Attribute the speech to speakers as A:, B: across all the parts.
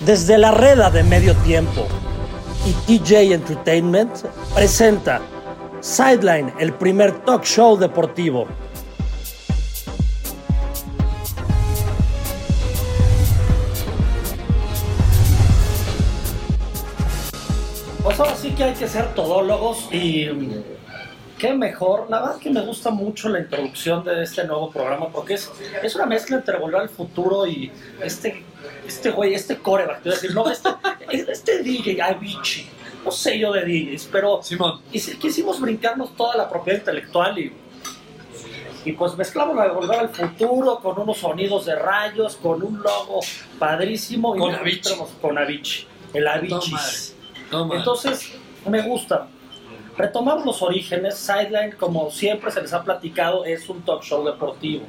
A: Desde la reda de medio tiempo y TJ Entertainment presenta Sideline, el primer talk show deportivo. Pues ahora sí que hay que ser todólogos y mm, qué mejor. La verdad que me gusta mucho la introducción de este nuevo programa porque es, es una mezcla entre Volver al Futuro y este, este güey, este coreback. Te voy a decir, no, este, este DJ Avicii. No sé yo de DJs, pero
B: Simón.
A: y quisimos brincarnos toda la propiedad intelectual y, y pues mezclamos la de Volver al Futuro con unos sonidos de rayos, con un logo padrísimo. y
B: Con Avicii.
A: Con Avicii. El Avicii.
B: No.
A: Entonces, me gusta. Retomamos los orígenes. Sideline, como siempre se les ha platicado, es un talk show deportivo.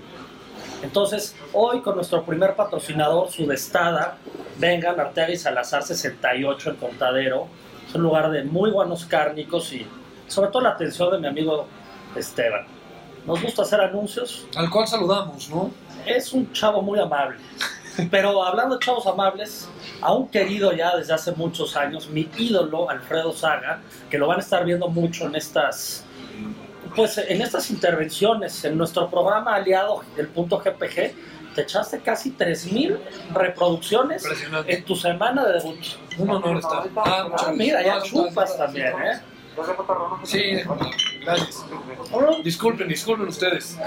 A: Entonces, hoy con nuestro primer patrocinador, Sudestada, vengan Arteaga y Salazar 68 en Contadero. Es un lugar de muy buenos cárnicos y sobre todo la atención de mi amigo Esteban. Nos gusta hacer anuncios.
B: Al cual saludamos, ¿no?
A: Es un chavo muy amable. Pero hablando de chavos amables, a un querido ya desde hace muchos años, mi ídolo Alfredo Saga, que lo van a estar viendo mucho en estas, pues en estas intervenciones, en nuestro programa aliado, el punto GPG, te echaste casi 3.000 reproducciones en tu semana de debut.
B: Un honor estar. Ah,
A: Ah, mira, ya
B: gracias.
A: chupas también, ¿eh?
B: Sí, gracias. Disculpen, disculpen ustedes.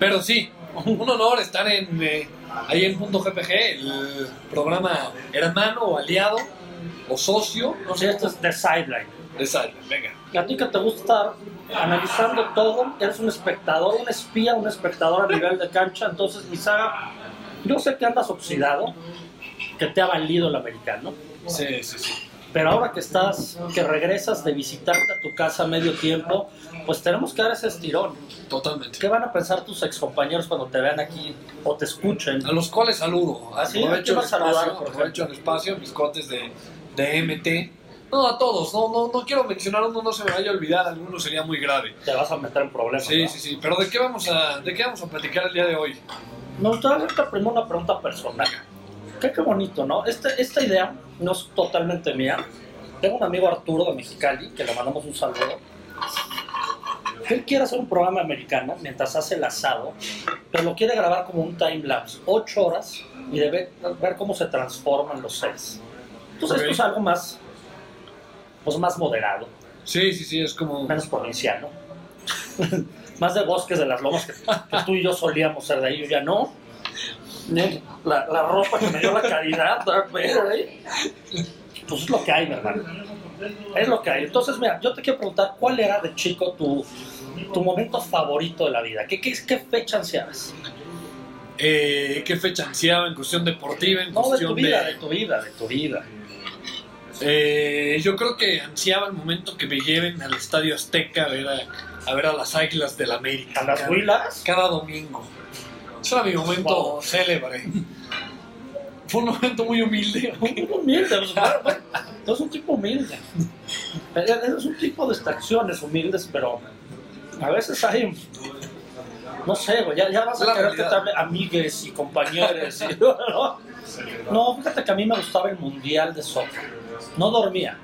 B: Pero sí, un honor estar en eh, ahí en Punto GPG, el programa hermano o aliado o socio, no
A: Sí,
B: sé
A: esto es The Sideline.
B: de Sal. Venga.
A: A ti que te gusta estar analizando todo, eres un espectador, un espía, un espectador a nivel de cancha, entonces mi saga, yo sé que andas oxidado, que te ha valido el americano,
B: Sí, sí, sí.
A: pero ahora que estás, que regresas de visitarte a tu casa a medio tiempo, pues tenemos que dar ese estirón.
B: Totalmente.
A: ¿Qué van a pensar tus excompañeros cuando te vean aquí o te escuchen?
B: A los cuales saludo.
A: Ah, sí,
B: Aprovecho
A: ¿a quién
B: el
A: a saludar,
B: espacio, aprovecho el espacio, mis cuates de, de MT. No, a todos, no, no, no quiero mencionar uno, no se me vaya a olvidar, alguno sería muy grave.
A: Te vas a meter en problemas.
B: Sí, sí, sí, pero ¿de qué vamos a, de qué vamos a platicar el día de hoy?
A: Me gustaría hacerte primero una pregunta personal. Qué, qué bonito, ¿no? Este, esta idea no es totalmente mía. Tengo un amigo Arturo de Mexicali, que le mandamos un saludo. Él quiere hacer un programa americano mientras hace el asado, pero lo quiere grabar como un time lapse, ocho horas, y de ver, cómo se transforman los sets. Entonces
B: Ok.
A: esto es algo más, pues más moderado,
B: Sí, sí, sí, es como...
A: menos provinciano. más de bosques de las lomas que, que tú y yo solíamos ser de ahí, yo ya no. La, la ropa que me dio la caridad, ¿eh? pues es lo que hay, mi hermano. Es lo que hay. Entonces, mira, yo te quiero preguntar, ¿cuál era de chico tu, tu momento favorito de la vida? ¿Qué, qué, qué fecha ansiabas?
B: Eh, ¿Qué fecha ansiaba en cuestión deportiva, en
A: No, de tu
B: cuestión
A: vida,
B: de...
A: de tu vida, de tu vida.
B: Eh, yo creo que ansiaba el momento que me lleven al Estadio Azteca a ver a, a ver a las Águilas del América.
A: ¿A las huilas?
B: Cada domingo. Ese era mi momento
A: Wow.
B: célebre. Fue un momento muy humilde.
A: Muy humilde, pues, claro, bueno, tú eres un tipo humilde. Eres un tipo de extracciones humildes, pero a veces hay. No sé, güey, ya, ya vas a
B: La
A: querer que te hable amigues y compañeros. ¿no? no, fíjate que a mí me gustaba el mundial de soccer. No dormía.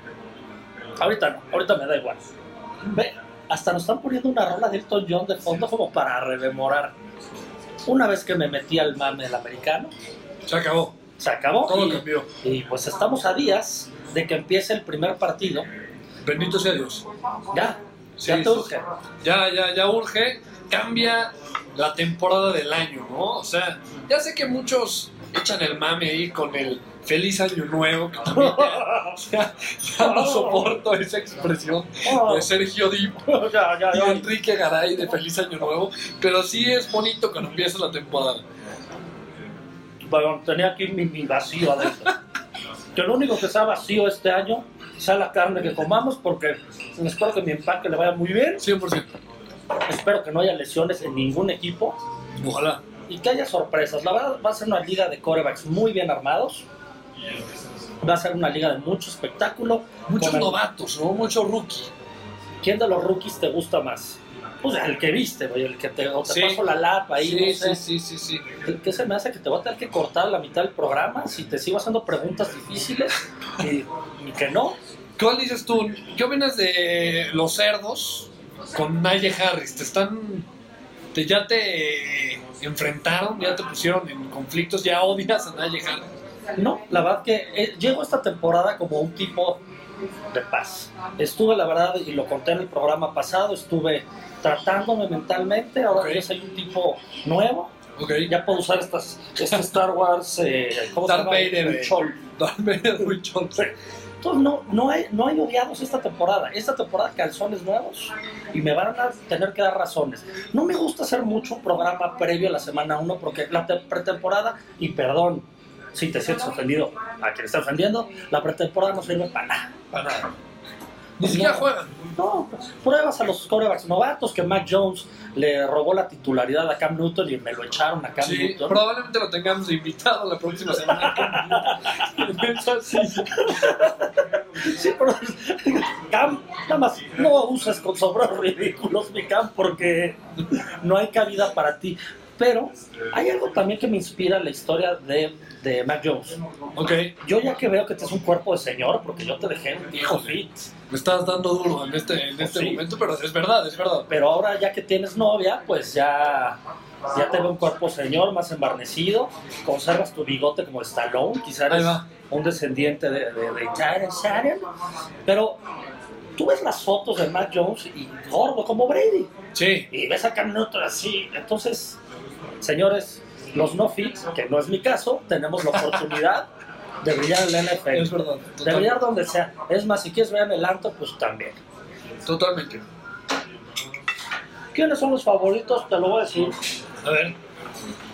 A: Ahorita no, ahorita me da igual. Ve, hasta nos están poniendo una rola de Elton John de fondo como para rememorar. Una vez que me metí al mame del americano,
B: Se acabó.
A: se acabó.
B: Todo
A: y-
B: cambió.
A: y pues estamos a días de que empiece el primer partido.
B: Bendito sea Dios.
A: Ya,
B: Sí,
A: ya te urge.
B: Ya, ya, ya urge. Cambia la temporada del año, ¿no? O sea, ya sé que muchos echan el mame ahí con el feliz año nuevo, que también ya, ya no soporto esa expresión de Sergio Dip y. Enrique Garay de feliz año nuevo, pero sí es bonito cuando empieza la temporada.
A: Bueno, tenía aquí mi, mi vacío adentro. Que lo único que sea vacío este año sea la carne que comamos, porque espero que mi empaque le vaya muy bien.
B: 100%.
A: Espero que no haya lesiones en ningún equipo
B: Ojalá.
A: Y que haya sorpresas. La verdad, va a ser una liga de corebacks muy bien armados. Va a ser una liga de mucho espectáculo.
B: Muchos
A: el-
B: novatos, ¿no? Mucho rookie.
A: ¿Quién de los rookies te gusta más? Pues el que viste, güey, el que te, o te
B: Sí.
A: paso la lapa ahí,
B: Sí,
A: no sé.
B: sí, sí, sí, sí.
A: ¿Qué se me hace que te voy a tener que cortar la mitad del programa si te sigo haciendo preguntas difíciles y, y que no?
B: ¿Cuál dices tú? ¿Qué opinas de los cerdos con Najee Harris? ¿Te están. Te, ya te enfrentaron? ¿Ya te pusieron en conflictos? ¿Ya odias a Harris?
A: No, la verdad que eh, llego esta temporada como un tipo de paz. Estuve, la verdad, y lo conté en el programa pasado, estuve tratándome mentalmente, ahora
B: Ok.
A: yo soy un tipo nuevo,
B: Ok.
A: ya puedo usar estas, este Star Wars, eh, ¿cómo
B: Darth
A: se llama?
B: Vader, eh. Darth Vader.
A: Entonces no, no, hay, no hay odiados esta temporada. Esta temporada calzones nuevos y me van a tener que dar razones. No me gusta hacer mucho programa previo a la semana 1 porque la te- pretemporada, y perdón si te sientes ofendido a quien está ofendiendo, la pretemporada no sirve para nada.
B: Para nada. Ni siquiera juegan.
A: No, pues, pruebas a los corebacks novatos que Mac Jones le robó la titularidad a Cam Newton y me lo echaron a Cam
B: Sí,
A: Newton.
B: probablemente lo tengamos invitado la próxima semana. Sí.
A: Pero Cam, nada más no uses con sobros ridículos mi Cam porque no hay cabida para ti. Pero hay algo también que me inspira la historia de, de Mac Jones.
B: Ok,
A: Yo ya que veo que tienes un cuerpo de señor, porque yo te dejé un viejo fit,
B: me estás dando duro en este, en este
A: Sí.
B: momento, pero es verdad, es verdad.
A: pero ahora ya que tienes novia, pues ya, ya te veo un cuerpo señor, más embarnecido, conservas tu bigote como Stallone, quizá
B: Ahí
A: eres un descendiente de, de, de Sharon, Sharon, pero tú ves las fotos de Mac Jones y gordo como Brady,
B: Sí,
A: y ves a Cam Newton así, entonces, señores, los no fits, que no es mi caso, tenemos la oportunidad de brillar en la
B: es
A: NFL,
B: verdad.
A: de brillar donde sea, es más, si quieres ver en el alto, pues también.
B: totalmente.
A: ¿Quiénes son los favoritos? Te lo voy a decir.
B: A ver.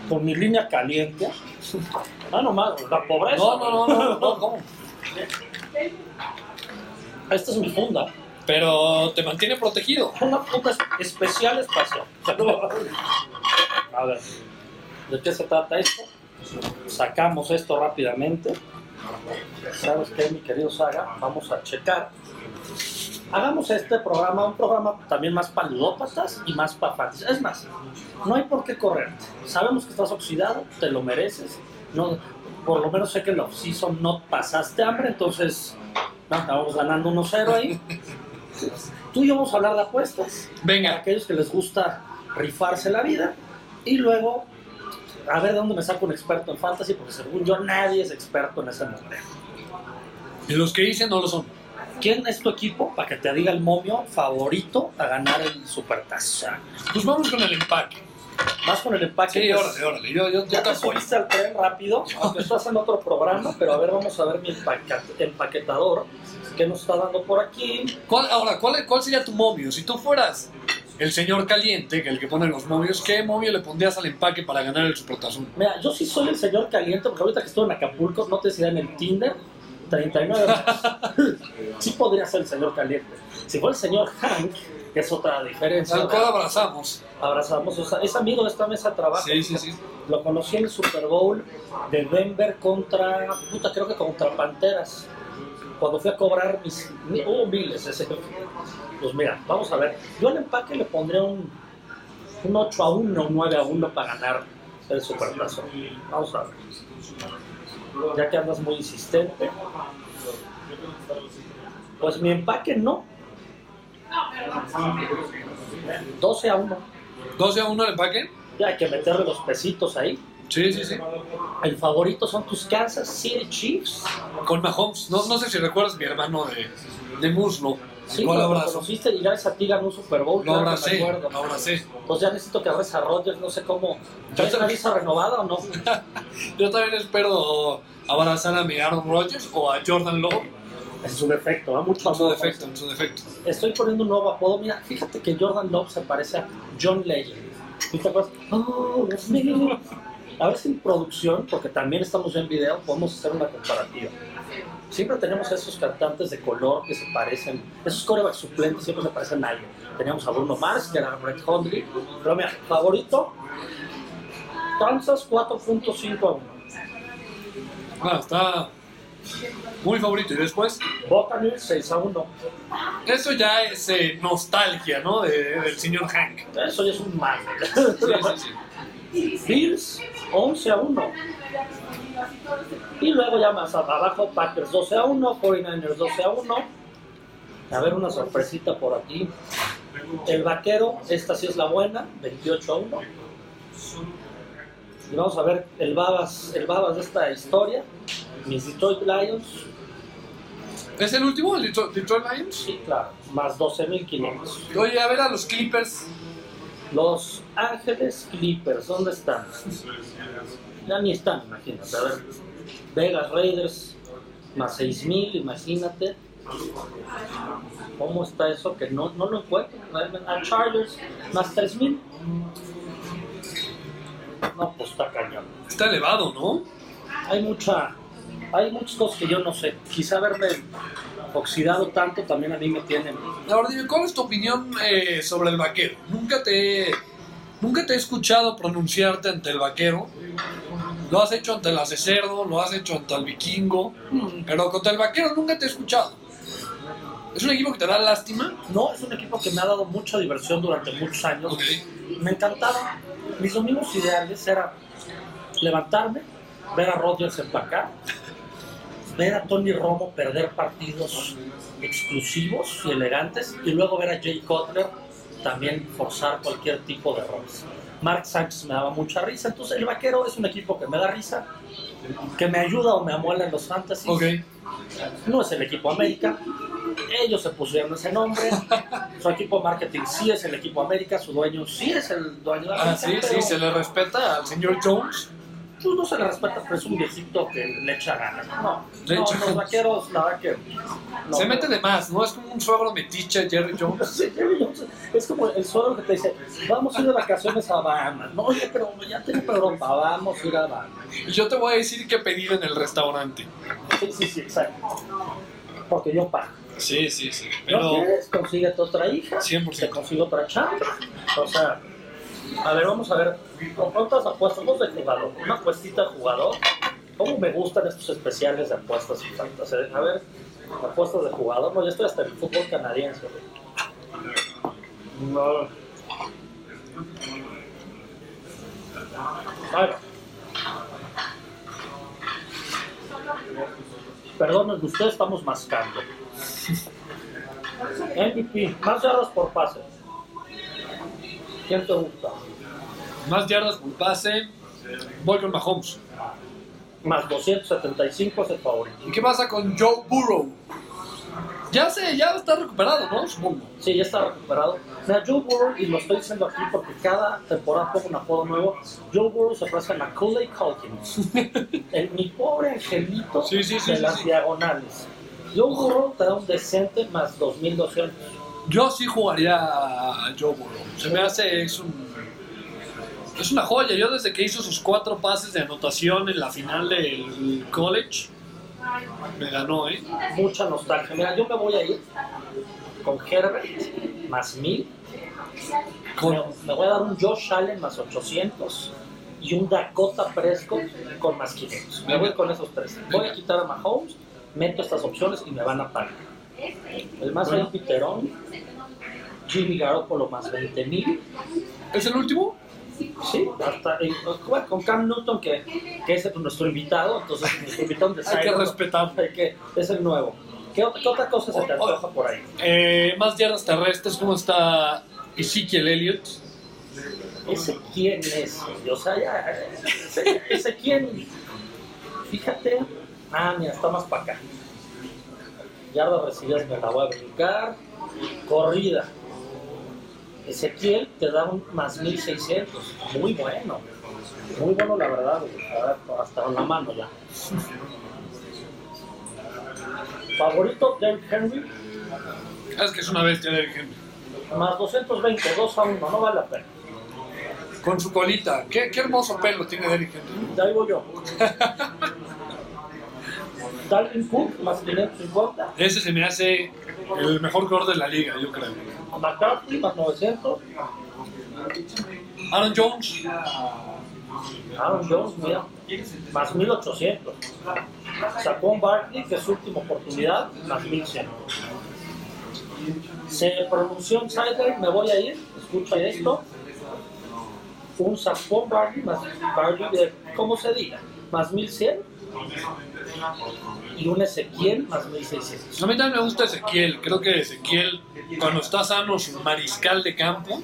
A: con mi línea caliente. Ah, nomás, la pobreza.
B: No, no, no, no, no, ¿cómo?
A: Esta es mi funda.
B: Pero te mantiene protegido.
A: Una es- especial espacial. A ver, ¿de qué se trata esto? Sacamos esto rápidamente. ¿Sabes qué, mi querido Saga? Vamos a checar. Hagamos este programa, un programa también más para y más para fans. Es más, no hay por qué correrte. Sabemos que estás oxidado, te lo mereces. No, por lo menos sé que en la off-season no pasaste hambre, entonces no, ganando 1-0 ahí. Tú y yo vamos a hablar de apuestas. Para
B: Venga,
A: aquellos que les gusta rifarse la vida. Y luego, a ver de dónde me saco un experto en fantasy, porque según yo nadie es experto en ese
B: y los que dicen no lo son.
A: ¿Quién es tu equipo para que te diga el momio favorito a ganar el supertazo?
B: Pues vamos con el empaque.
A: Más con el empaque.
B: Sí,
A: pues,
B: órale, órale. Yo, yo, yo
A: Ya
B: te
A: subiste al tren rápido, aunque estás en otro programa, pero a ver, vamos a ver mi empaquetador que nos está dando por aquí.
B: ¿Cuál, ahora, ¿cuál, ¿cuál sería tu momio? Si tú fueras el señor caliente, que el que pone los momios, ¿qué momio le pondrías al empaque para ganar el supertazón?
A: Mira, yo sí soy el señor caliente, porque ahorita que estuve en Acapulco, no te decía en el Tinder, 39 meses. sí podría ser el señor caliente. Si fuera el señor Hank, que es otra diferencia.
B: Al cual abrazamos.
A: Abrazamos, o sea, es amigo de esta mesa de trabajo.
B: Sí, sí, sí.
A: Lo conocí en el Super Bowl de Denver contra, puta, creo que contra Panteras. Cuando fui a cobrar mis, mi- hubo miles ese. Pues mira, vamos a ver. Yo al empaque le pondré un, un 8 a 1, un 9 a 1 para ganar el Supertazón. Vamos a ver. Ya que andas muy insistente. Pues mi empaque no. 12 a 1.
B: 12 a 1 el empaque.
A: Ya hay que meterle los pesitos ahí.
B: Sí, sí, sí.
A: El favorito son tus Kansas City Chiefs.
B: Con Mahomes. No, no sé si recuerdas mi hermano de, de muslo.
A: Sí, lo conociste y gracias a ti ganó un Super Bowl.
B: Lo abracé, lo abracé.
A: Entonces ya necesito que abres a Rodgers, no sé cómo.
B: Yo
A: ¿Traes
B: te-
A: una visa renovada o no?
B: Yo también espero abrazar a mi Aaron Rodgers o a Jordan Love.
A: Es su defecto, ¿eh? mucho
B: En su defecto, en su defecto.
A: Estoy poniendo un nuevo apodo. Mira, fíjate que Jordan Love se parece a John Legend. ¿Tú te acuerdas? Oh, Dios mío. A ver si en producción, porque también estamos en video, podemos hacer una comparativa. Siempre tenemos a esos cantantes de color que se parecen, esos corebacks suplentes siempre se parecen a alguien. Teníamos a Bruno Mars, que era Brett Hundley. Pero mira, favorito, Kansas 4.5 a 1.
B: Ah, está, Muy favorito. Y después,
A: Buccaneers 6 a 1.
B: eso ya es eh, nostalgia, ¿no? De- del señor Hank.
A: Eso ya es un mal.
B: Sí, sí, sí.
A: Bills 11 a 1. Y luego ya más abajo, Packers 12 a 1, 49ers 12 a 1. A ver, una sorpresita por aquí. El vaquero, esta sí es la buena, 28 a 1. Y vamos a ver el babas, el babas de esta historia. Mis Detroit Lions,
B: ¿Es el último, el Detroit, Lions?
A: sí, claro, más 12.500.
B: Oye, a ver a los Clippers.
A: Los Ángeles Clippers, ¿dónde están? Ya ni están, imagínate. A ver, Vegas Raiders más 6000, imagínate. ¿Cómo está eso? Que no, no lo encuentro. A Chargers más 3000. No, pues está cañón.
B: Está elevado, ¿no?
A: Hay mucha. Hay muchas cosas que yo no sé. Quizá haberme oxidado tanto también a mí me tienen.
B: Ahora dime, ¿cuál es tu opinión eh, sobre el vaquero? Nunca te, nunca te he escuchado pronunciarte ante el vaquero. Lo has hecho ante el de cerdo, lo has hecho ante el vikingo, pero contra el vaquero nunca te he escuchado. ¿Es un equipo que te da lástima?
A: No, es un equipo que me ha dado mucha diversión durante muchos años.
B: Ok.
A: Me encantaba. Mis domingos ideales era levantarme, ver a Rodgers empacar, ver a Tony Romo perder partidos exclusivos y elegantes, y luego ver a Jay Cutler también forzar cualquier tipo de errores. Mark Sánchez me daba mucha risa, entonces el vaquero es un equipo que me da risa, que me ayuda o me amuela en los fantasies.
B: Ok.
A: No es el equipo América. Ellos se pusieron ese nombre. Su equipo marketing sí es el equipo América. Su dueño sí es el dueño de América.
B: Ah, sí, sí, se le respeta al señor Jones.
A: Pues, no se le respeta, pero es un viejito que le echa ganas. No,
B: Le
A: no,
B: echa
A: los
B: ganas.
A: vaqueros, la verdad que. no.
B: Se mete de más, ¿no? Es como un suegro metiche, Jerry Jones.
A: Sí, Es como el suelo que te dice: Vamos a ir de vacaciones a Bahamas. No, oye, pero ya tengo para Europa. Vamos a ir a Bahamas.
B: Y yo te voy a decir qué pedir en el restaurante.
A: Sí, sí, sí, exacto. Porque yo pago.
B: Sí, sí, sí.
A: ¿No
B: Pero
A: quieres? Consíguete otra hija.
B: 100%.
A: Te consigo otra chamba. O sea, a ver, vamos a ver. ¿Con cuántas apuestas? Dos de jugador. Una apuestita de jugador. ¿Cómo me gustan estos especiales de apuestas y faltas? eh? A ver, apuestas de jugador. No, ya estoy hasta el fútbol canadiense. güey. No. A ver. Perdonen ustedes, estamos mascando. MVP, más yardas por pase. ¿Quién te gusta?
B: más yardas por pase. Voy con Mahomes.
A: Más 275 es el favorito.
B: ¿Y qué pasa con Joe Burrow? Ya sé, ya está recuperado, ¿no? Supongo.
A: Sí, ya está recuperado. Mira, Joe Burrow, y lo estoy diciendo aquí porque cada temporada pongo un apodo nuevo. Joe Burrow se parece a Macaulay Culkin. El, mi pobre angelito
B: Sí, sí, sí,
A: de las diagonales. Joe Burrow te da un decente más 2200.
B: Yo sí jugaría a Joe Burrow. Se me hace, es un. Es una joya. Yo desde que hizo sus cuatro pases de anotación en la final del college, me ganó, ¿eh?
A: Mucha nostalgia. Mira, yo me voy a ir con Herbert más 1000.
B: Con-
A: Me, me voy a dar un Josh Allen más 800 y un Dakota Prescott con más 500. Me voy con esos tres. Voy a quitar a Mahomes, meto estas opciones y me van a pagar. El más
B: Bueno.
A: bueno. Piterón, Jimmy Garoppolo más 20 mil.
B: ¿Es el último?
A: Sí, hasta bueno, con Cam Newton, que, que es nuestro invitado, entonces nuestro invitado de
B: Hay que
A: hay que- es el nuevo. ¿Qué, qué otra cosa se te antoja por ahí?
B: Eh, más yardas terrestres, ¿cómo está Ezekiel Elliott?
A: ¿Ese quién es? O sea, ya, ese, ese quién, fíjate, ah, mira, está más para acá. Yardas recibidas me la voy a brincar. Corrida. Ezequiel te da un más 1600. Muy bueno. Muy bueno, la verdad. Hasta con la mano ya. Favorito, Derrick Henry.
B: Es que es una bestia de Henry.
A: Más 220, 2 a 1. No vale la pena.
B: Con su colita. Qué, qué hermoso pelo tiene Derrick Henry.
A: De ahí voy yo. Dalvin Cook, más 550.
B: Ese se me hace el mejor jugador de la liga, yo creo.
A: McCarthy, más 900.
B: Aaron Jones.
A: Aaron Jones, mira, más 1800. Saquon Barkley, que es su última oportunidad, más 1100. Se pronunció en sideline, me voy a ir, escucha esto. Un Saquon Barkley, más Barkley, de, ¿cómo se diga? Más 1100. Y un Ezequiel, más 1600.
B: A mí también me gusta Ezequiel. Creo que Ezequiel, cuando está sano, su mariscal de campo,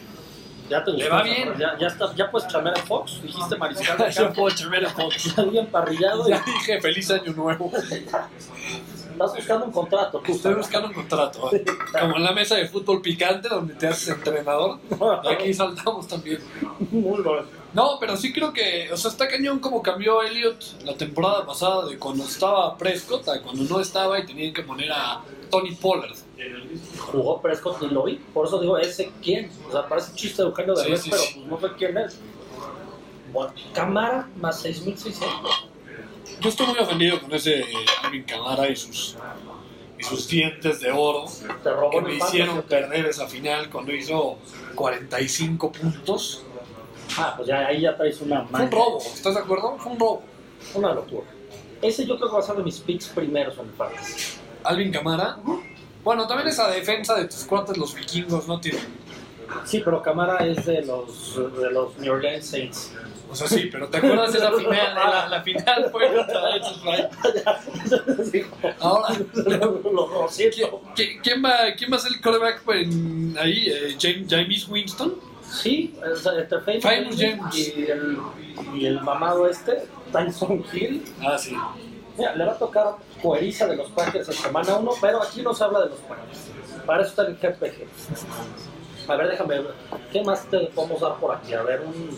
A: Ya te
B: Le
A: gustó,
B: va bien.
A: Ya, ya, está, ya puedes chamar en Fox, dijiste mariscal de
B: ya
A: campo.
B: puedo.
A: Ya bien parrillado y
B: Ya dije feliz año nuevo.
A: estás buscando un contrato. tú.
B: Estoy buscando un contrato. ¿eh? Como en la mesa de fútbol picante donde te haces entrenador. Aquí saltamos también.
A: Muy bueno.
B: No, pero sí creo que, o sea, está cañón como cambió Elliot la temporada pasada de cuando estaba Prescott a cuando no estaba y tenían que poner a Tony Pollard.
A: Jugó Prescott y lo vi. Por eso digo, ¿ese quién? O sea, parece chiste de Eugenio de
B: Sí,
A: pero
B: sí.
A: pues no sé quién es. Cámara más 6600.
B: Yo estoy muy ofendido con ese eh, Alvin Kamara y sus, y sus dientes de oro que me hicieron perder esa final cuando hizo 45 puntos.
A: Ah, pues ya ahí ya traes una
B: Fue un robo, ¿estás de acuerdo? Fue un robo.
A: Una locura. Ese yo creo que va a ser de mis picks primeros en el fantasy.
B: Alvin Kamara. Bueno, también esa defensa de tus cuates, los vikingos, no tiene.
A: Sí, pero Cámara es de los, de los New Orleans Saints.
B: O sea, sí, pero ¿te acuerdas de esa final? La, la final fue contra Ahora,
A: lo, lo siento.
B: ¿qui- ¿quién va, quién va a ser el quarterback en- ahí? Eh, James, James Winston.
A: Sí, entre Famous,
B: Famous James.
A: Y, el, y el mamado este, Tyson Hill.
B: Ah, sí.
A: Mira, le va a tocar coeriza de los Packers en semana 1, pero aquí no se habla de los Packers. Para eso está el GPG. A ver, déjame ver. ¿Qué más te podemos dar por aquí? A ver, un.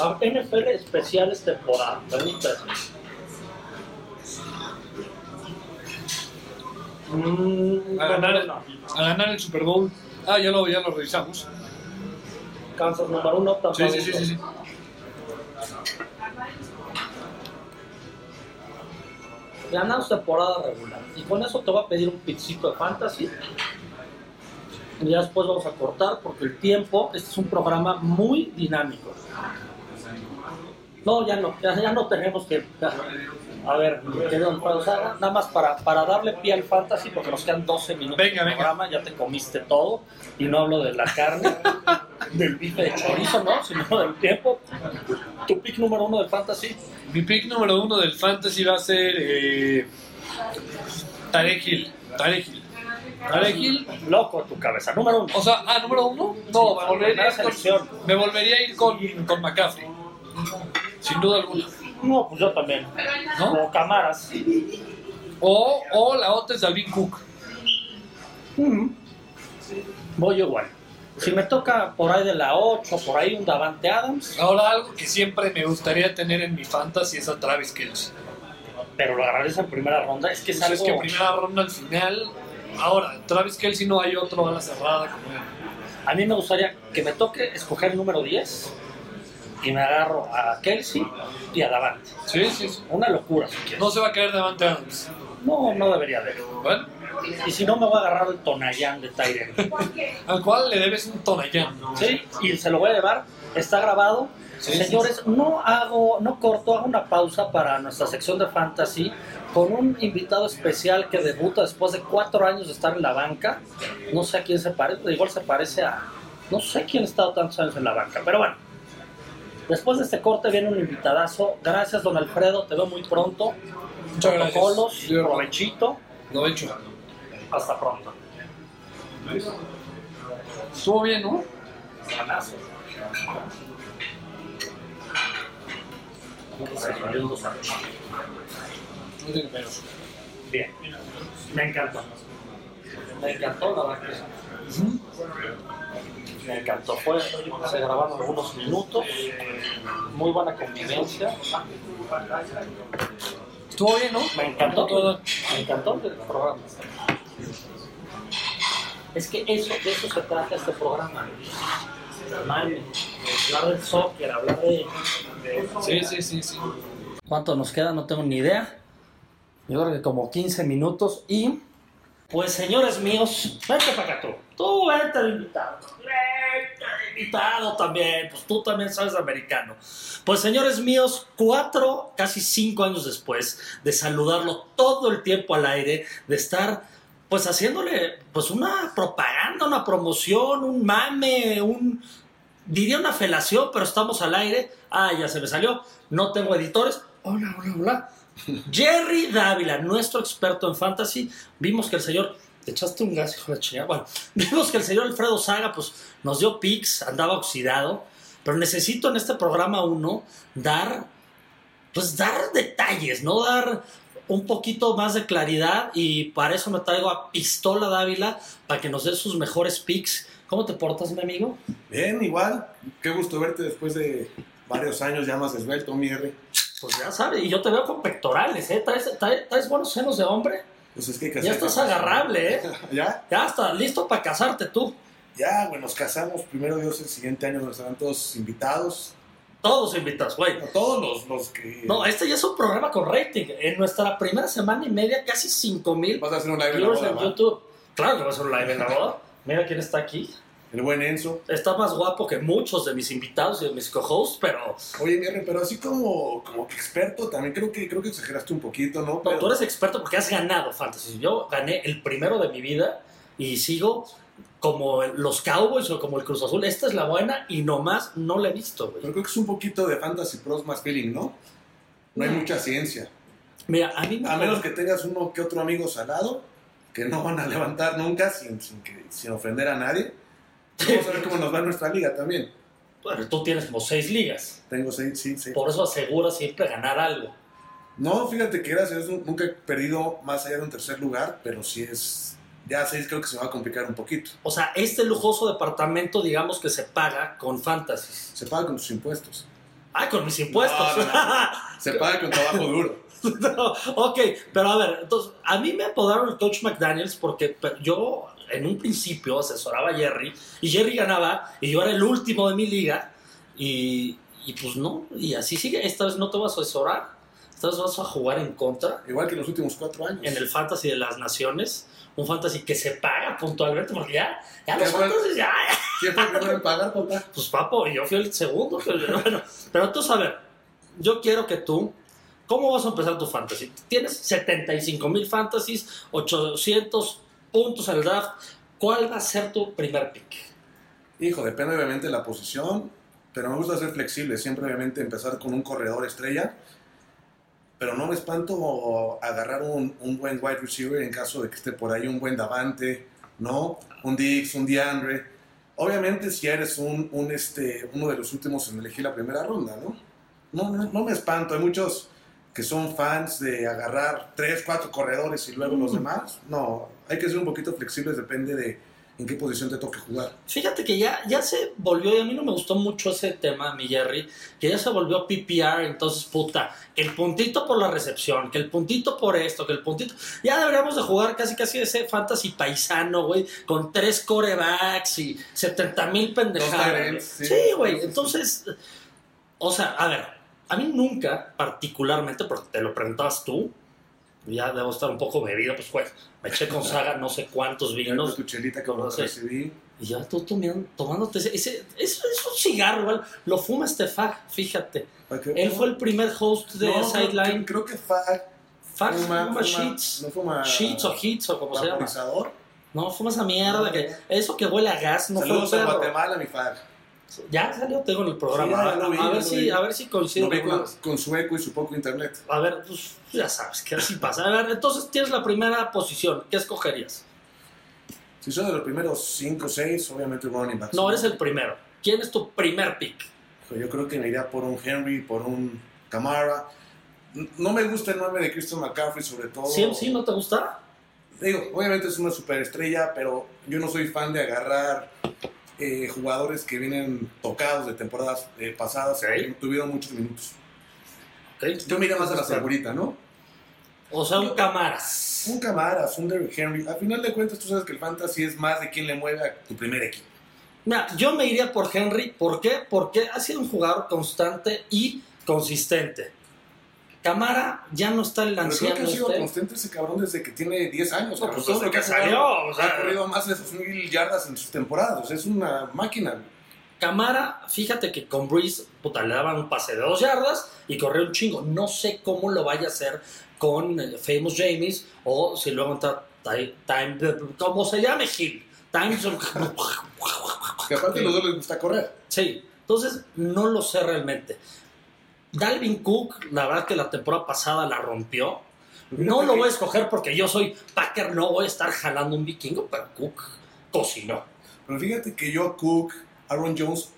A: A NFL especiales temporada. Permítame. Mm,
B: A ganar,
A: no, no.
B: a ganar el Super Bowl. Ah, ya lo, ya lo revisamos.
A: Kansas número 1, Tampa
B: Sí, sí, sí, sí. sí.
A: Ganamos temporada regular. Y con eso te voy a pedir un pizzito de fantasy. Y ya después vamos a cortar porque el tiempo, este es un programa muy dinámico. No, ya no, ya, ya no tenemos que. A ver, querido nada más para, para darle pie al fantasy porque nos quedan 12 minutos
B: Venga,
A: de
B: venga.
A: programa, ya te comiste todo. Y no hablo de la carne, del bife de chorizo, ¿no? Sino del tiempo. Tu pick número uno del fantasy.
B: Mi pick número uno del fantasy va a ser eh, Tarek Hill. Tarek Hill. Tarek Hill.
A: Loco tu cabeza. Número uno.
B: O sea, ah, número uno. No, me volvería,
A: primera
B: a ir con, me volvería a ir con, con McCaffrey. Sin duda alguna.
A: No, pues yo también.
B: ¿No?
A: Como camaras.
B: O, o la otra es Dalvin Cook.
A: Voy igual. Si me toca por ahí de la 8, por ahí un Davante Adams,
B: Ahora, algo que siempre me gustaría tener en mi fantasy es a Travis Kelce.
A: pero lo agarrarías en primera ronda, es que es
B: Pues
A: algo...
B: es que primera ronda al final. Ahora, Travis Kelce no hay otro a la cerrada como él.
A: A mí me gustaría que me toque escoger el número 10 y me agarro a Kelsey y a Davante.
B: Sí, sí, sí.
A: Una locura, si quieres.
B: No se va a caer Davante Adams.
A: No, no debería de.
B: Bueno,
A: Y si no, me voy a agarrar el Tonayán de Tyren.
B: al cual le debes un Tonayán.
A: ¿Sí? Y se lo voy a llevar. Está grabado.
B: Sí,
A: Señores, no hago, no corto, hago una pausa para nuestra sección de fantasy con un invitado especial que debuta después de cuatro años de estar en la banca. No sé a quién se parece, igual se parece a. No sé quién ha estado tantos años en la banca, pero bueno. Después de este corte viene un invitadazo. Gracias, don Alfredo, te veo muy pronto.
B: Muchas gracias.
A: Protocolos,
B: Sí,
A: provechito.
B: Lo he hecho.
A: Hasta pronto.
B: Estuvo bien, ¿no?
A: Ganazo. Bien. Me encantó. Me encantó la verdad. Me encantó. Fue, se grabaron algunos minutos. Muy buena convivencia.
B: Estuvo bien, ¿no?
A: Me encantó
B: Todo.
A: Me encantó el programa. Es que eso, de eso se trata este programa. Mami, hablar del soccer, hablar de, de-
B: Sí, sí, sí, sí.
A: ¿Cuánto nos queda? No tengo ni idea. Yo creo que como 15 minutos y... Pues señores míos, vente para acá tú. Tú vente de invitado. Vente de invitado también, pues tú también sabes americano. Pues señores míos, cuatro, casi cinco años después de saludarlo todo el tiempo al aire, de estar pues haciéndole pues una propaganda, una promoción, un mame, un diría una felación, pero estamos al aire. Ah, ya se me salió. No tengo editores. Hola, hola, hola. Jerry Dávila, nuestro experto en fantasy. Vimos que el señor. Te echaste un gas, hijo de chingada. Bueno, vimos que el señor Alfredo Saga, pues nos dio pics, andaba oxidado. Pero necesito en este programa uno dar. Pues dar detalles, ¿no? Dar un poquito más de claridad. Y para eso me traigo a Pistola Dávila para que nos dé sus mejores pics. ¿Cómo te portas, mi amigo?
C: Bien, igual. Qué gusto verte después de varios años ya más esbelto, mi R.
A: Pues ya sabes, y yo te veo con pectorales, ¿eh? ¿Traes, traes, traes buenos senos de hombre?
C: Pues es que
A: Ya
C: hacer
A: estás agarrable, ¿eh?
C: ¿Ya?
A: Ya estás listo para casarte tú.
C: Ya, bueno, nos casamos. Primero Dios, el siguiente año nos estarán todos invitados.
A: Todos invitas, güey.
C: Todos los, los que...
A: No, este ya es un programa con rating. En nuestra primera semana y media, casi 5 mil
C: Vas a hacer un live en la boda.
A: YouTube. Claro que va a ser un live en la boda. Mira quién está aquí.
C: El buen Enzo.
A: Está más guapo que muchos de mis invitados y de mis co-hosts, pero
C: Oye, mi R, pero así como, como que experto, también creo que, creo que exageraste un poquito, ¿no?
A: no,
C: Pero-
A: tú eres experto porque has ganado Fantasy. Yo gané el primero de mi vida y sigo como los Cowboys o como el Cruz Azul. Esta es la buena y nomás no la he visto, güey.
C: Pero creo que es un poquito de Fantasy Pros más feeling, ¿no? No hay mucha ciencia.
A: Mira, a mí me
C: A menos que tengas uno que otro amigo salado, que no van a levantar nunca sin, sin, que- sin ofender a nadie. Vamos a ver cómo nos va nuestra liga también.
A: Bueno, tú tienes como seis ligas.
C: Tengo seis, sí, seis.
A: Por eso aseguras siempre ganar algo.
C: No, fíjate que gracias nunca he perdido más allá de un tercer lugar, pero sí es... Ya seis creo que se va a complicar un poquito.
A: O sea, este lujoso departamento, digamos que se paga con fantasies.
C: Se paga con tus impuestos.
A: Ah, con mis impuestos.
C: No, no, Se paga con trabajo duro.
A: No, ok, pero a ver, entonces, a mí me apodaron el Coach McDaniels porque yo en un principio asesoraba a Jerry y Jerry ganaba y yo era el último de mi liga y, y pues no, y así sigue. Esta vez no te vas a asesorar, esta vez vas a jugar en contra
C: Igual que en los últimos cuatro años.
A: en el Fantasy de las Naciones. Un fantasy que se paga puntualmente porque ya, ya los fantasy ya,
C: ¿Quién fue el primero en pagar, papá?
A: pues papo, y yo fui el segundo. Pero, bueno, pero tú, ver, yo quiero que tú, ¿cómo vas a empezar tu fantasy? Tienes 75 mil fantasies, 800 puntos el draft. ¿Cuál va a ser tu primer pick?
C: Hijo, depende obviamente de la posición, pero me gusta ser flexible. Siempre obviamente empezar con un corredor estrella, pero no me espanto agarrar un, un buen wide receiver en caso de que esté por ahí un buen Davante, ¿no? Un Dix, un DeAndre. Obviamente si eres un, un, este, uno de los últimos en elegir la primera ronda, ¿no? No, no, no me espanto. Hay muchos que son fans de agarrar tres, cuatro corredores y luego los demás. No, hay que ser un poquito flexibles, depende de en qué posición te toque jugar.
A: Fíjate que ya, ya se volvió, y a mí no me gustó mucho ese tema, mi Jerry, que ya se volvió PPR, entonces puta, que el puntito por la recepción, que el puntito por esto, que el puntito... Ya deberíamos de jugar casi casi ese fantasy paisano, güey, con tres corebacks y 70 mil pendejadas.
C: sí.
A: Güey,
C: sí.
A: entonces, o sea, a ver, a mí nunca particularmente, porque te lo preguntabas tú, ya debo estar un poco bebido, pues güey, me eché con saga no sé cuántos vinos.
C: tu chelita que
A: No
C: no recibí.
A: Y ya tú tomándote ese, ese, es un cigarro, igual. Lo fuma este Fag, fíjate. Él fue el primer host de
C: No,
A: Sideline.
C: Creo, creo que Fag
A: Fag
C: fuma,
A: fuma, sheets.
C: No fuma.
A: Sheets o hits o como se llama.
C: vaporizador.
A: No, fuma esa mierda. Que, eso que huele a gas no
C: Saludos
A: fue
C: a. Guatemala, mi Fag.
A: Ya salió, tengo en el programa.
C: Sí,
A: a,
C: vi,
A: ver si, a ver si
C: vi
A: con-
C: con, su eco y su poco internet.
A: A ver, pues ya sabes que así pasa. A ver, entonces tienes la primera posición. ¿Qué escogerías?
C: Si son de los primeros 5 o 6, obviamente running backs.
A: No, eres el primero. ¿Quién es tu primer pick?
C: Yo creo que me iría por un Henry, por un Camara. No me gusta el nombre de Christian McCaffrey, sobre todo.
A: ¿Sí, sí, no te gusta?
C: Digo, obviamente es una superestrella, pero yo no soy fan de agarrar eh, jugadores que vienen tocados de temporadas eh, pasadas,
A: Ok.
C: que tuvieron muchos minutos.
A: Ok.
C: Yo me iría más a la segurita, ¿no?
A: O sea, un Camaras.
C: Un Camaras, un Derrick Henry. Al final de cuentas, tú sabes que el fantasy es más de quién le mueve a tu primer equipo.
A: Mira, yo me iría por Henry. ¿Por qué? Porque ha sido un jugador constante y consistente. Camara ya no está en la
C: Pero creo que
A: anciano.
C: ha sido
A: este.
C: constante ese cabrón desde que tiene 10 años.
A: No, pues desde que
C: ha
A: salió, o sea.
C: ha corrido más de 2.000 yardas en sus temporadas. O sea, es una máquina.
A: Camara, fíjate que con Breeze, puta, le daban un pase de dos yardas y corrió un chingo. No sé cómo lo vaya a hacer con eh, Famous James o si luego está Time, time ¿cómo se llame Gil? Time
C: Que aparte a los dos les gusta correr.
A: Sí, entonces no lo sé realmente. Dalvin Cook, la verdad que la temporada pasada la rompió. No lo voy a escoger porque yo soy Packer, no voy a estar jalando un vikingo, pero Cook cocinó.
C: Pero fíjate que yo, Cook, Aaron Jones,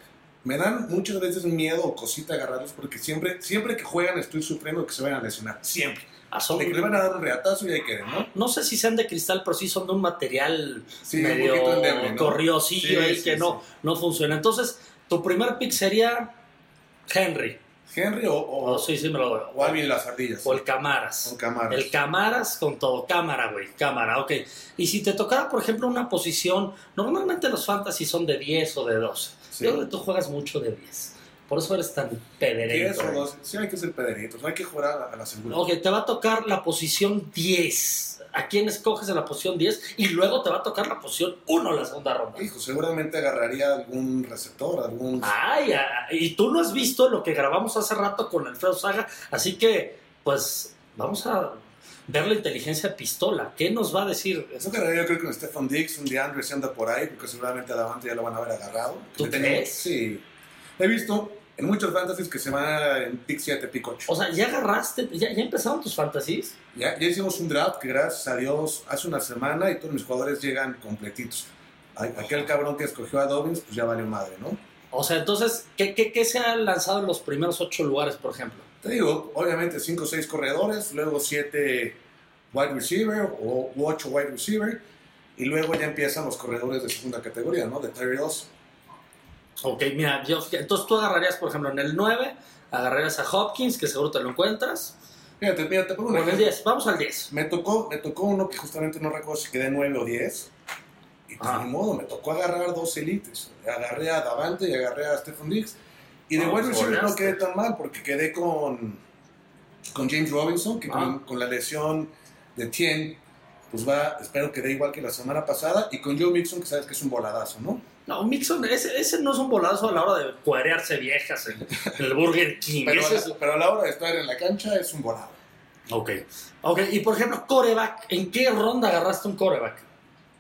C: me dan muchas veces miedo o cosita agarrarlos porque siempre, siempre que juegan estoy sufriendo que se vayan a lesionar. Siempre.
A: Son-
C: De que le van a dar un reatazo y ahí queden, ¿no?
A: no sé si sean de cristal, pero sí son de un material
C: Sí,
A: medio
C: endeble, ¿no?
A: corriosillo
C: Sí,
A: ahí
C: sí,
A: que no, no funciona. Entonces, tu primer pick sería Henry.
C: Henry o, o,
A: Oh, sí, sí, me lo
C: o Alvin las ardillas.
A: O el Camaras.
C: O Camaras.
A: El Camaras con todo. Cámara, güey. Cámara, ok. Y si te tocara, por ejemplo, una posición, normalmente los fantasy son de 10 o de 12.
C: Sí.
A: Yo creo que tú juegas mucho de 10. Por eso eres tan
C: 10
A: pederito.
C: o
A: güey.
C: 12. Sí, hay que ser pederitos. No hay que jugar a, la segura.
A: Ok, te va a tocar la posición 10. ¿A quién escoges en la posición 10? Y luego te va a tocar la posición 1 en la segunda ronda.
C: Hijo, seguramente agarraría algún receptor, algún...
A: Ay, y tú no has visto lo que grabamos hace rato con Alfredo Saga, así que, pues, vamos a ver la inteligencia pistola. ¿Qué nos va a decir?
C: Eso agarraría yo creo que con Stefan Dix, un DeAndre si anda por ahí, porque seguramente a Davante ya lo van a haber agarrado.
A: ¿Tú crees?
C: Sí. He visto en muchos fantasies que se van en pick 7, pick 8.
A: O sea, ¿ya agarraste, ya, ya empezaron tus fantasies?
C: Ya, ya hicimos un draft que gracias a Dios hace una semana y todos mis jugadores llegan completitos. Aquel cabrón que escogió a Dobbins, pues ya valió madre, ¿no?
A: O sea, entonces, ¿qué, qué, qué se ha lanzado en los primeros ocho lugares, por ejemplo?
C: Te digo, obviamente 5 o 6 corredores, luego 7 wide receiver o 8 wide receiver, y luego ya empiezan los corredores de segunda categoría, ¿no? De Terry 2.
A: Ok, mira, yo, entonces tú agarrarías, por ejemplo, en el 9, agarrarías a Hopkins, que seguro te lo encuentras.
C: Fíjate, mira, te pongo un
A: el
C: ejemplo.
A: 10, vamos al 10.
C: Me tocó, me tocó uno que justamente no recuerdo si quedé 9 o 10. Y pues ni modo, me tocó agarrar dos elites. Agarré a Davante y agarré a Stephen Diggs. Y de
A: Ah,
C: wide
A: pues,
C: receiver no
A: goleaste.
C: quedé tan mal porque quedé con, con James Robinson, que con, con la lesión de Tien, pues va, espero que dé igual que la semana pasada. Y con Joe Mixon, que sabes que es un voladazo, ¿no?
A: No, Mixon, ese, ese no es un volazo a la hora de cuerearse viejas en, el Burger King.
C: Pero,
A: Ese es-
C: pero a la hora de estar en la cancha es un volado.
A: Ok. Ok, y por ejemplo, coreback. ¿En qué ronda agarraste un coreback?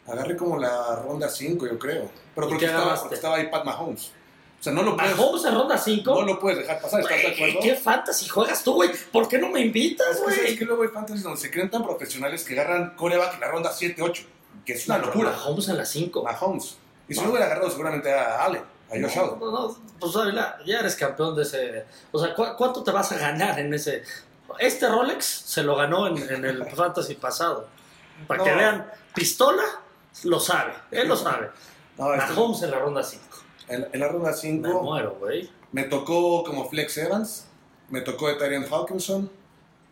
C: Agarré como la ronda 5, yo creo. Pero
A: ¿Y
C: porque estaba,
A: agarraste?
C: porque estaba ahí Pat Mahomes. O sea, no lo puedes,
A: ¿Mahomes en ronda 5?
C: no lo puedes dejar pasar, ¿estás de acuerdo?
A: ¿Qué fantasy juegas tú, güey? ¿Por qué no me invitas,
C: Es que, ¿sabes
A: güey?
C: que luego hay fantasy donde se creen tan profesionales que agarran coreback en la ronda 7-8, que es una locura.
A: Mahomes en la 5.
C: Mahomes. Y si lo hubiera agarrado seguramente a Allen, a Josh Allen.
A: No, no, pues Ávila, ya eres campeón de ese. O sea, ¿cu- ¿cuánto te vas a ganar en ese? Este Rolex se lo ganó en, en el Fantasy pasado. Para que
C: No.
A: vean, pistola lo sabe, él lo sabe.
C: No, este-
A: Mahomes en la ronda 5.
C: en, en la ronda
A: Me
C: 5
A: muero, güey.
C: me tocó como Flex Evans, me tocó de Tyrion Hawkinson,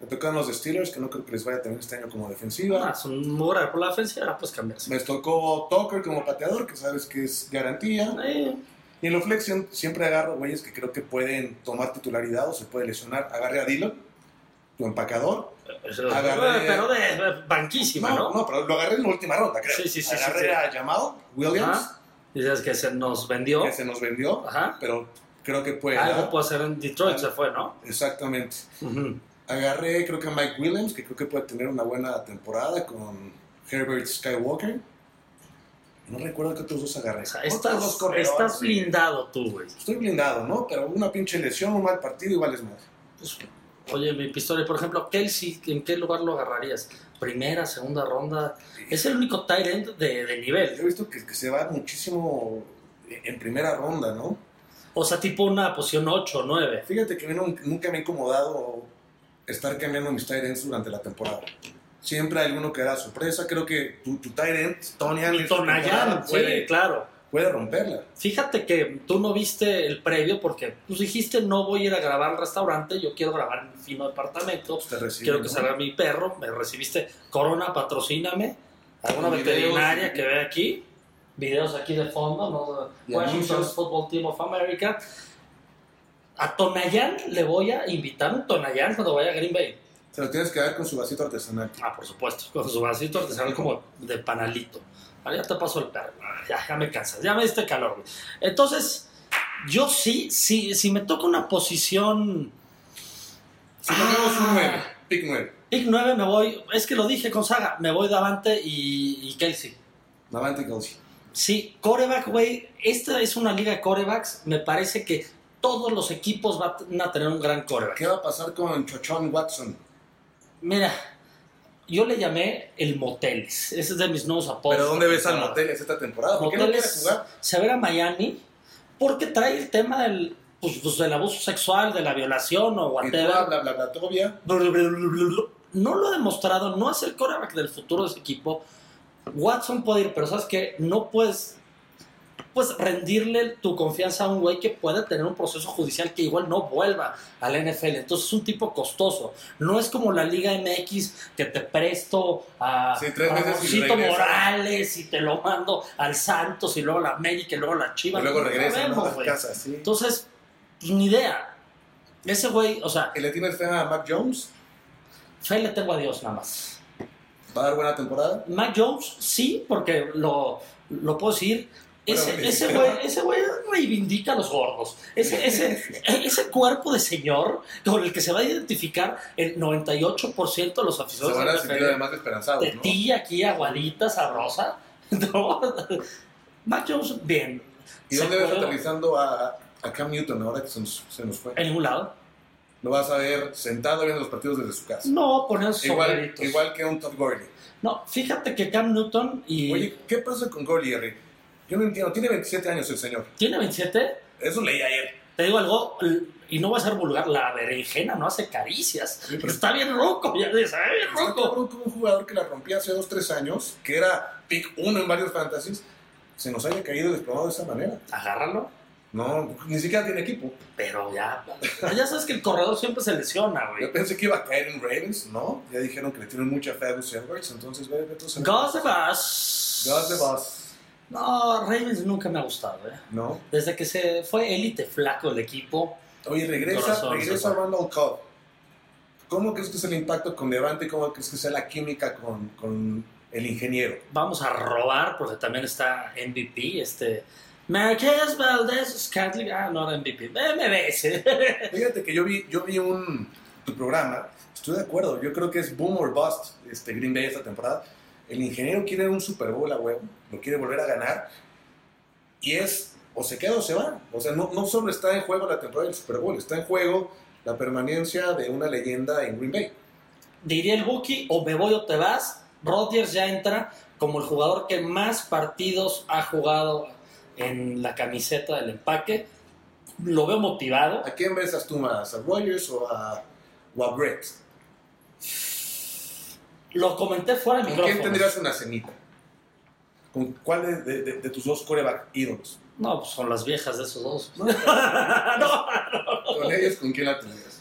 C: me tocaron los Steelers, que no creo que les vaya a tener este año como defensiva.
A: Ah, un mugre por la ofensiva, pues cambiarse.
C: Me tocó Tucker como pateador, que sabes que es garantía.
A: Eh,
C: Y en la flexión siempre agarro güeyes que creo que pueden tomar titularidad o se puede lesionar. Agarré a Dillon, tu empacador.
A: eso-
C: Agarré-
A: Pero de, banquísima,
C: No,
A: ¿no?
C: no, pero lo agarré en la última ronda, creo.
A: Sí, sí, sí,
C: Agarré
A: sí, sí.
C: a Jamal Williams,
A: Ajá. Dices que se nos vendió.
C: que se nos vendió,
A: Ajá.
C: pero creo que puede.
A: Algo puede hacer en Detroit, se fue, ¿no?
C: Exactamente.
A: Ujú.
C: Agarré, creo que a Mike Williams, que creo que puede tener una buena temporada con Herbert Skywalker. No recuerdo qué otros dos agarré.
A: O sea,
C: Otros
A: estás,
C: dos corredores,
A: estás
C: sí.
A: blindado tú, güey.
C: Estoy blindado, ¿no? Pero una pinche lesión, un mal partido, igual es más.
A: Pues, oye, mi pistola, por ejemplo, Kelsey, ¿en qué lugar lo agarrarías? ¿Primera, segunda ronda? Es el único tight end de, de
C: Yo
A: nivel.
C: he visto que, que se va muchísimo en primera ronda, ¿no?
A: O sea, tipo una posición 8 o 9.
C: Fíjate que no- nunca me ha incomodado estar cambiando mis tight ends durante la temporada. Siempre hay alguno que da sorpresa. Creo que tu, tu tight end, Tony
A: Tonayan,
C: temporada
A: sí,
C: puede,
A: claro.
C: puede romperla.
A: Fíjate que tú no viste el previo porque tú dijiste no voy a ir a grabar al restaurante, yo quiero grabar en un fino departamento,
C: Te recibe,
A: quiero que
C: ¿no?
A: salga mi perro, me recibiste Corona, patrocíname, alguna veterinaria que ve aquí, videos aquí de fondo, ¿no? Washington. Football Team of America. A Tonayán le voy a invitar un Tonayán cuando vaya a Green Bay.
C: Se lo tienes que dar con su vasito artesanal.
A: Ah, por supuesto, con su vasito artesanal como de panalito. Ahora ya te paso el perro. Ah, Ya, ya me cansas, ya me diste calor. güey. Entonces, Yo sí, sí, si me toca una posición.
C: Si ponemos un 9, pick 9.
A: Pick 9 me voy. Es que lo dije con Saga, me voy Davante y, y Kelsey.
C: Davante Kelsey.
A: Sí, coreback, güey. Esta es una liga de corebacks. Me parece que todos los equipos van a tener un gran coreback.
C: ¿Qué va a pasar con Chochon Watson?
A: Mira, yo le llamé el Moteles. Ese es de mis nuevos apodos.
C: ¿Pero dónde ves al Moteles esta temporada? ¿Por qué no quiere jugar?
A: se va a Miami porque trae el tema del, pues, pues, del abuso sexual, de la violación o whatever.
C: bla, bla, bla, todavía.
A: No lo ha demostrado, no es el coreback del futuro de ese equipo. Watson puede ir, pero sabes que no puedes pues rendirle tu confianza a un güey que puede tener un proceso judicial que igual no vuelva al NFL. Entonces es un tipo costoso. No es como la Liga MX que te presto a,
C: Sí, tres
A: a
C: y.
A: Morales y te lo mando al Santos y luego a la América y luego a la
C: Y
A: Chivas.
C: luego
A: No
C: regresa ¿no? a casa, sí.
A: Entonces, pues, ni idea. Ese güey, o sea,
C: ¿Y le tienes fe a Mac Jones?
A: fe le tengo a Dios nada más.
C: ¿Va a dar buena temporada?
A: Mac Jones, sí, porque lo, lo puedo decir. Ese, güey ese güey reivindica a los gordos. Ese, ese, ese cuerpo de señor con el que se va a identificar el 98% de los
C: Se
A: aficionados
C: van a
A: de
C: sentir además esperanzados, ¿no?
A: Tetilla aquí, aguadita, sabrosa. No. Mac Jones, bien.
C: ¿Y
A: Se
C: dónde ves aterrizando a, a Cam Newton ahora que se nos, se nos fue?
A: En ningún lado.
C: Lo vas a ver sentado viendo los partidos desde su casa.
A: No, poner
C: Igual, igual que un Todd Gurley.
A: No, fíjate que Cam Newton y
C: Oye, ¿qué pasa con Gurley, Jerry? Yo no entiendo. Tiene 27 años el señor.
A: tiene 27.
C: Eso leí ayer.
A: Te digo algo, y no va a ser vulgar, la berenjena no hace caricias.
C: Sí, pero-
A: Está bien roco, ya dices, "Ay, bien roco.
C: como un jugador que la rompía hace 2, 3 años, que era pick 1 en varios fantasies, se nos haya caído desplomado de esa manera.
A: Agárralo,
C: No, ni siquiera tiene equipo.
A: pero ya. Ya sabes que el corredor siempre se lesiona,
C: Yo
A: güey.
C: pensé que iba a caer en Ravens, ¿no? Ya dijeron que le tienen mucha fe a Gus Edwards, entonces ve, ve sabes.
A: Gus de Bass.
C: Gus de Boss.
A: No, Ravens nunca me ha gustado, ¿eh?
C: ¿No?
A: Desde que se fue élite flaco el equipo.
C: Oye, regresa, regresa. Randall Cobb. ¿Cómo crees que es el impacto con Levante? ¿Cómo crees que sea la química con, con el ingeniero?
A: Vamos a robar, porque también está MVP, este. Marquez Valdez Scantling. Ah, no era MVP. MBS.
C: Fíjate que yo vi, yo vi un tu programa, estoy de acuerdo, yo creo que es boom or bust este Green Bay esta temporada. El ingeniero quiere un Super Bowl a huevo, lo quiere volver a ganar y es o se queda o se va. O sea, no, no solo está en juego la temporada del Super Bowl, está en juego la permanencia de una leyenda en Green Bay.
A: diría el Buki, o me voy o te vas. Rodgers ya entra como el jugador que más partidos ha jugado en la camiseta del empaque. Lo veo motivado.
C: ¿A quién besas tú más? ¿A Rogers o a, o a Brett?
A: Lo comenté fuera de
C: ¿Con quién tendrías una cenita? ¿Con cuál de, de- de- de tus dos coreback ídolos?
A: No, pues con las viejas de esos dos. no,
C: ¿Con ellos con quién la tendrías?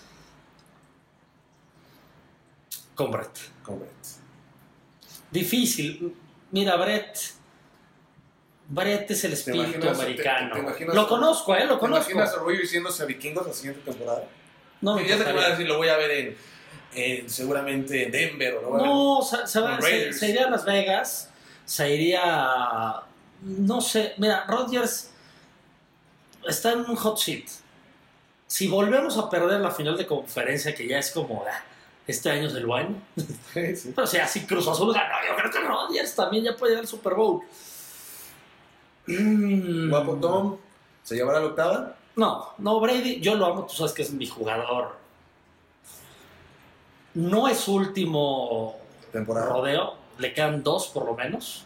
A: con Brett.
C: Con Brett.
A: Difícil. Mira, Brett. Brett es el espíritu
C: imaginas- te-
A: americano.
C: te imaginas-
A: lo conozco, ¿eh? Lo
C: ¿Te
A: conozco.
C: imaginas a Rogers yéndose a Vikingos la siguiente temporada?
A: No, me
C: ya te voy a decir, lo voy a ver en, en seguramente en Denver o
A: No, se, se va- se- iría a Las Vegas, se iría. a- No sé, mira, Rodgers está en un hot seat. Si volvemos a perder la final de conferencia, que ya es como ah, este año es el
C: Sí, sí.
A: pero si así Cruz Azul ganó, yo creo que Rodgers también ya puede ir al Super Bowl. Mm.
C: Guapo Tom, ¿se llevará la octava?
A: No, no, Brady, yo lo amo, tú sabes que es mi jugador. No es su último
C: Temporada.
A: rodeo, le quedan dos por lo menos.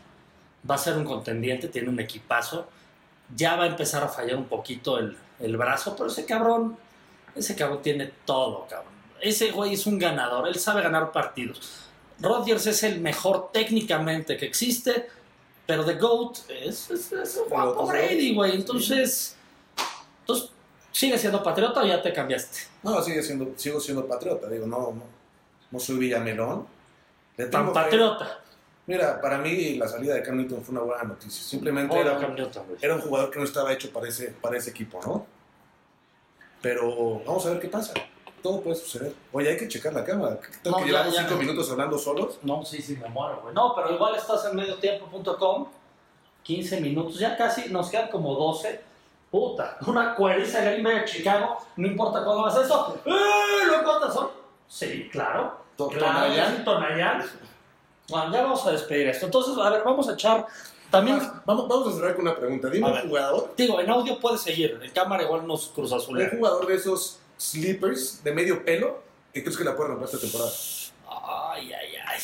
A: Va a ser un contendiente, tiene un equipazo. Ya va a empezar a fallar un poquito el, el brazo, pero ese cabrón, ese cabrón tiene todo, cabrón. Ese güey es un ganador, él sabe ganar partidos. Rodgers es el mejor técnicamente que existe, pero The GOAT es, es, es guapo Brady, güey. Entonces, entonces, ¿sigue siendo patriota o ya te cambiaste?
C: No, sigue siendo, sigo siendo patriota. Digo, no, no, no soy Villamelón. Le
A: Tan
C: tengo fe.
A: patriota.
C: Mira, para mí la salida de Cam Newton fue una buena noticia. Simplemente era,
A: Newton, güey.
C: era un jugador que no estaba hecho para ese, para ese equipo, ¿no? Pero vamos a ver qué pasa. Todo puede suceder. Oye, hay que checar la cámara. ¿Qué tal
A: No,
C: que llevamos cinco minutos hablando solos?
A: No, sí, sí, me muero, güey. No, pero igual estás en mediotiempo.com. 15 minutos, ya casi, nos quedan como 12. Puta, una cueriza de Green Bay de Chicago, no importa cuándo hagas eso. ¡Eh! ¿Lo cuántas son? Sí, claro.
C: To-
A: Claro,
C: Tonayán.
A: Tonayán. Bueno, ya vamos a despedir esto. Entonces, a ver, vamos a echar. También,
C: Vamos, vamos a cerrar con una pregunta. Dime
A: A
C: un
A: ver.
C: jugador,
A: digo, en audio puede seguir. En cámara igual nos cruza
C: un jugador de esos sleepers de medio pelo que crees que la puede romper esta temporada.
A: Ay, ay, ay.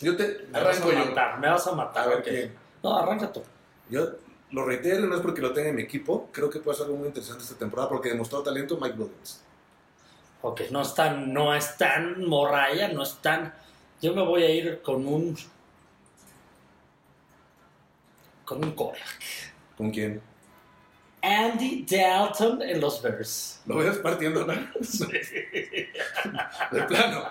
C: Yo te
A: Me vas
C: arranco
A: a
C: yo.
A: matar, me vas a matar.
C: A ver
A: ok.
C: quién.
A: No, arranca tú.
C: Yo lo reitero, no es porque lo tenga en mi equipo. Creo que puede ser algo muy interesante esta temporada porque demostró talento Mike Williams.
A: Ok, no es tan, no es tan morralla, no es tan. Yo me voy a ir con un. Con un core.
C: ¿Con quién?
A: Andy Dalton en los Bears.
C: Lo ves partiendo, ¿no? De plano.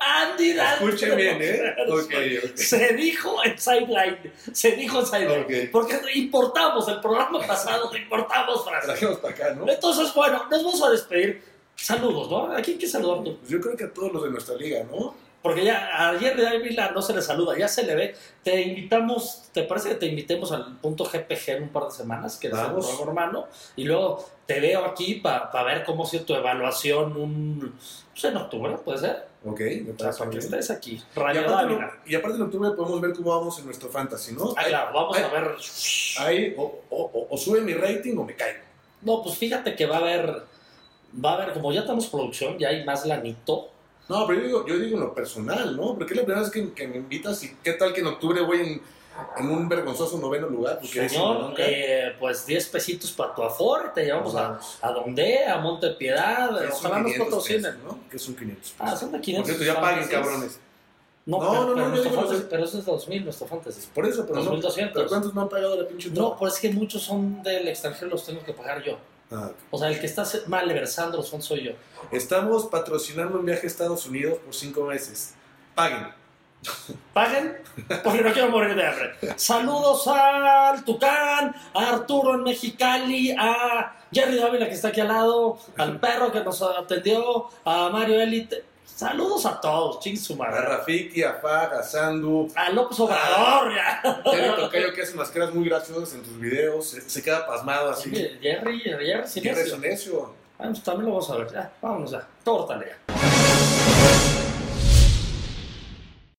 A: Andy.
C: Escuchen bien, ¿eh?
A: en los
C: Ok,
A: Bears.
C: ok.
A: Se dijo en sideline. Se dijo en sideline. Porque importamos el programa pasado, importamos frases.
C: Trajimos para acá, ¿no?
A: Entonces, bueno, nos vamos a despedir. Saludos, ¿no? ¿A quién que saludar tú?
C: Pues yo creo que a todos los de nuestra liga, ¿no?
A: Porque ya a Jerry Ávila no se le saluda, ya se le ve. Te invitamos, ¿te parece que te invitemos al punto GPG en un par de semanas? Que
C: Vamos.
A: nuevo hermano. Y luego te veo aquí para ver cómo ha sido tu evaluación un, pues en octubre, ¿puede ser?
C: Ok, me
A: O sea,
C: parece
A: para que estés aquí.
C: Y aparte, y en octubre podemos ver cómo vamos en nuestro fantasy, ¿no?
A: Ah,
C: Ahí-
A: claro, vamos
C: ahí-
A: a ver.
C: Ahí o, o- sube mi rating o me caigo.
A: No, pues fíjate que va a haber, va a haber, como ya tenemos producción, ya hay más lanito.
C: No, pero yo digo, yo digo en lo personal, ¿no? Porque es la primera vez que, que me invitas y qué tal que en octubre voy en, en un vergonzoso noveno lugar.
A: Señor,
C: nunca-
A: eh, pues 10 pesitos para tu aforo y te llevamos a, a donde, a Monte Piedad. Ojalá nos
C: 500
A: patrocinen.
C: pesos, ¿no? Que son 500
A: Ah,
C: pesos.
A: son de
C: Por
A: 500.
C: cierto, ya paguen, cabrones.
A: No,
C: No,
A: pero,
C: no,
A: pero
C: no, los
A: fantasy-
C: de-
A: pero eso es 2000, nuestro fantasy.
C: Por eso, pero, no,
A: 2200.
C: ¿pero ¿cuántos no han pagado la pinche
A: No, pues es que muchos son del extranjero, los tengo que pagar yo.
C: Ah.
A: O sea, el que está malversando los fondos soy yo.
C: Estamos patrocinando un viaje a Estados Unidos por cinco meses. Paguen.
A: Paguen, porque no quiero morir de hambre. Saludos al Tucán, a Arturo en Mexicali, a Jerry Dávila que está aquí al lado, al perro que nos atendió, a Mario Elite. Saludos a todos, ching su
C: A. Rafiki, a Fag, a Sandu.
A: A López Obrador, ya.
C: Jerry Tocayo que hace unas caras muy graciosas en tus videos. Se, se queda pasmado así.
A: Jerry, Jerry,
C: rezo necio.
A: Ah, pues también lo vamos a ver. Ya, vámonos ya. Córtale ya.